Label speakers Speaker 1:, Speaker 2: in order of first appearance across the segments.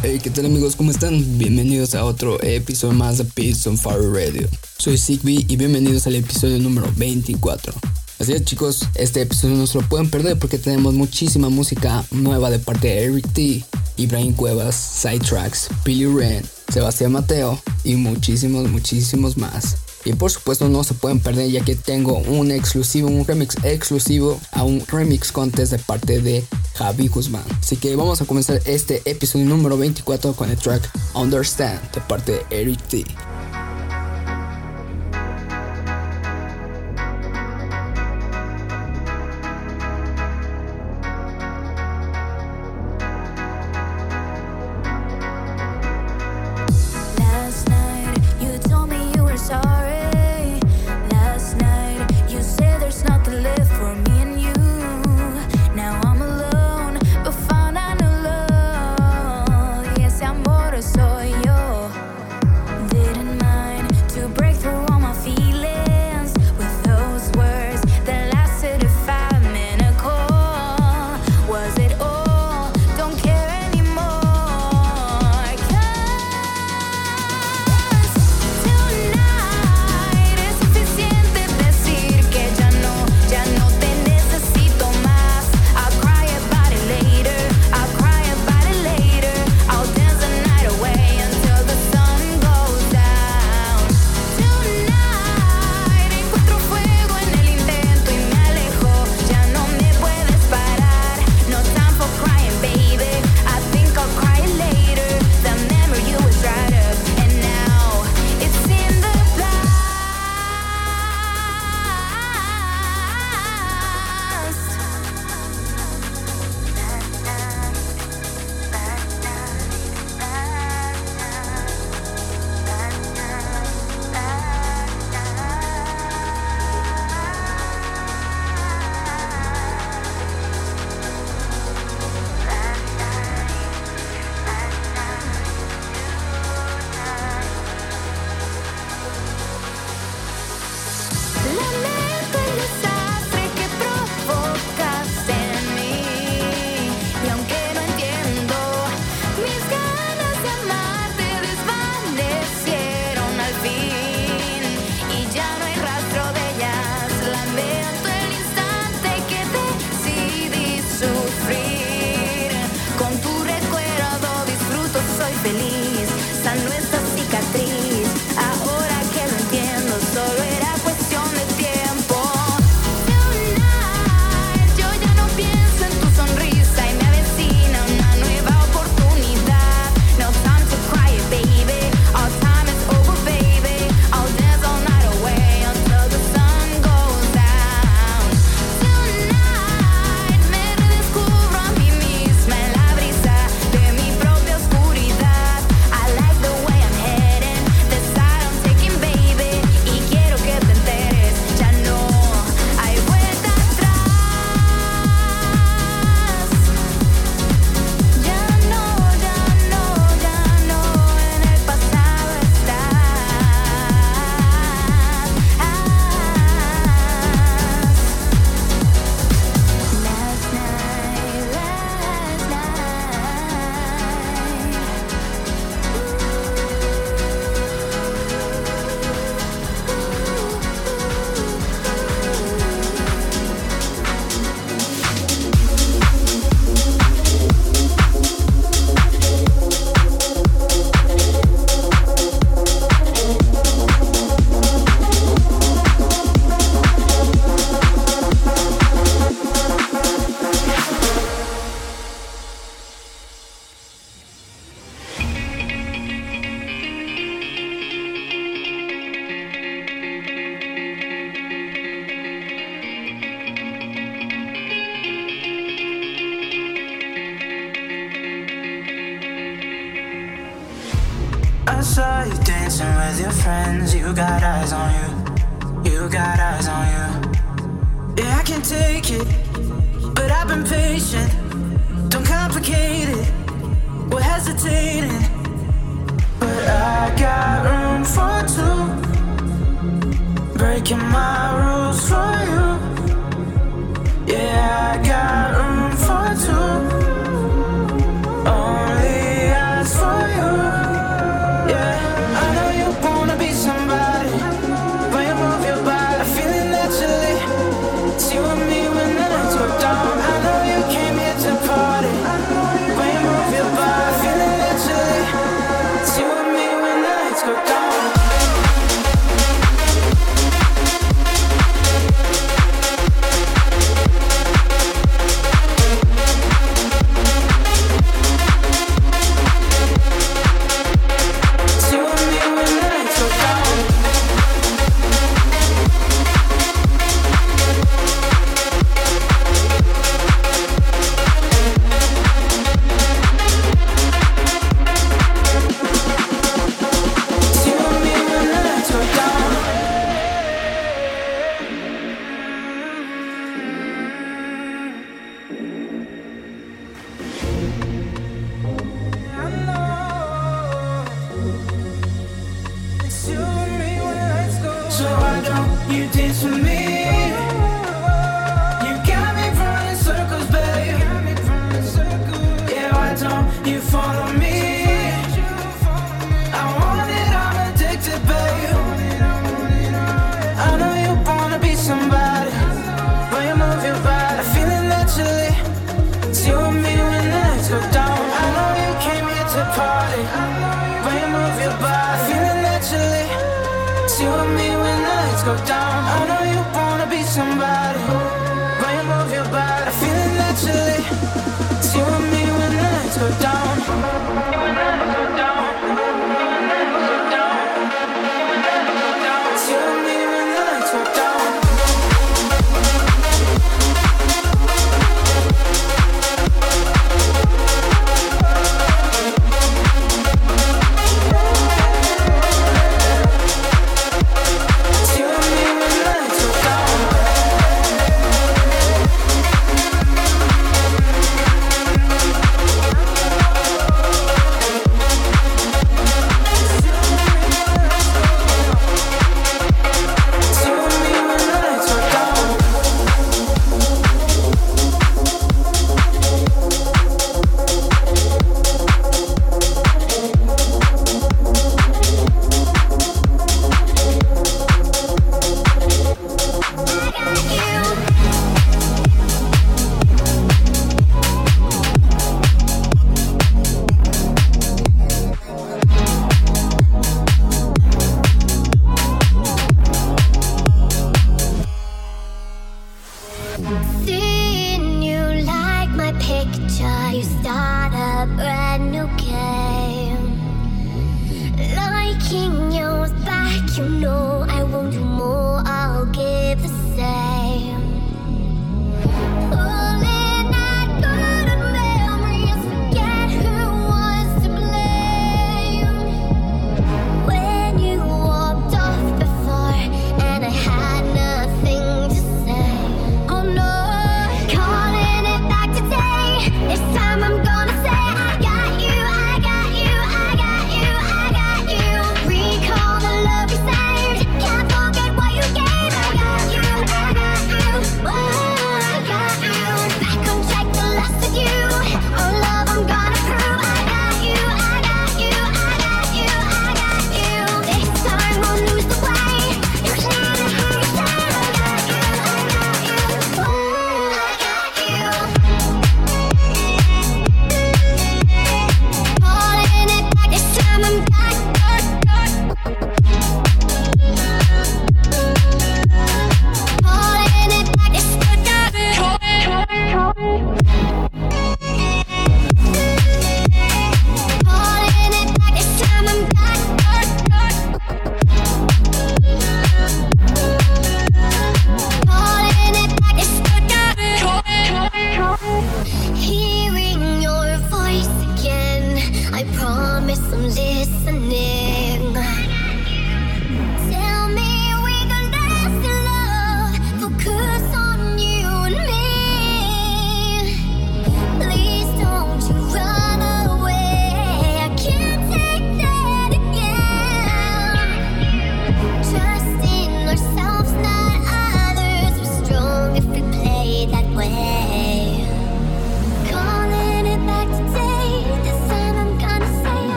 Speaker 1: Hey, ¿qué tal amigos? ¿Cómo están? Bienvenidos a otro episodio más de Peace on Fire Radio. Soy Sigby y bienvenidos al episodio número 24. Así es chicos, este episodio no se lo pueden perder porque tenemos muchísima música nueva de parte de Eric T, Ibrahim Cuevas, Sidetracks, Billy Ren, Sebastián Mateo y muchísimos, muchísimos más. Y por supuesto no se pueden perder ya que tengo un exclusivo, un remix exclusivo a un remix contest de parte de Javi Guzmán. Así que vamos a comenzar este episodio número 24 con el track Understand de parte de Eric T.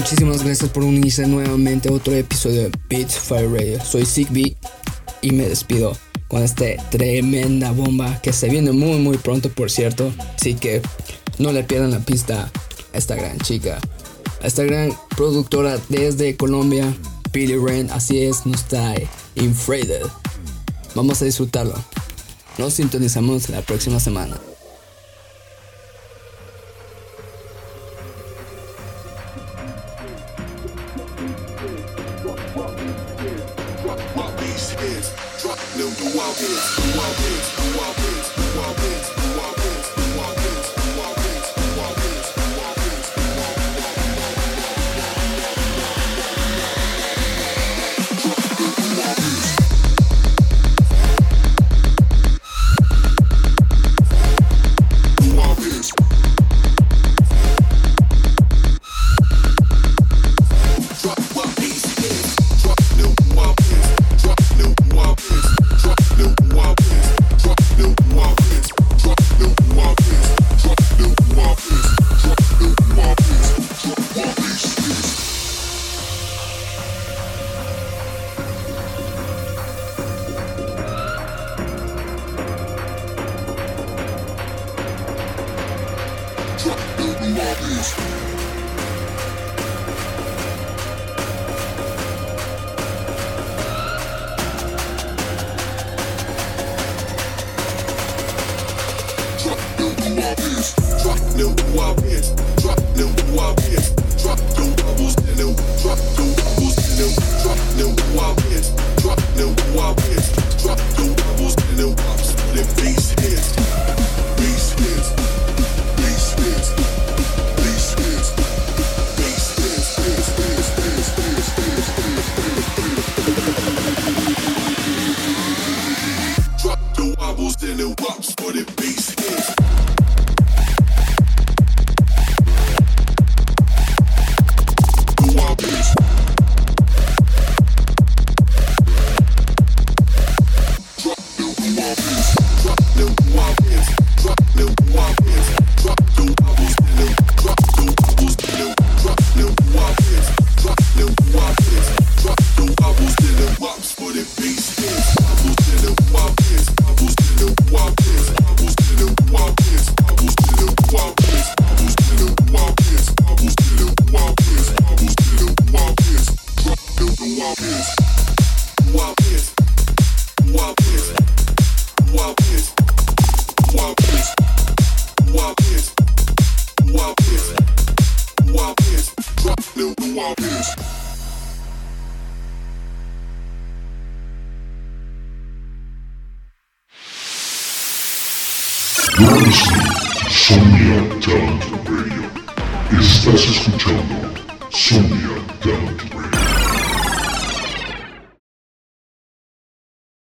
Speaker 2: muchísimas gracias por unirse nuevamente a otro episodio de Beats Fire Radio. Soy Zigbee y me despido con esta tremenda bomba que se viene muy muy pronto por cierto. Así que no le pierdan la pista a esta gran chica, a esta gran productora desde Colombia, Billy Ren, así es, no está Infrated. Vamos a disfrutarlo. Nos sintonizamos la próxima semana.
Speaker 3: the wall, bitch.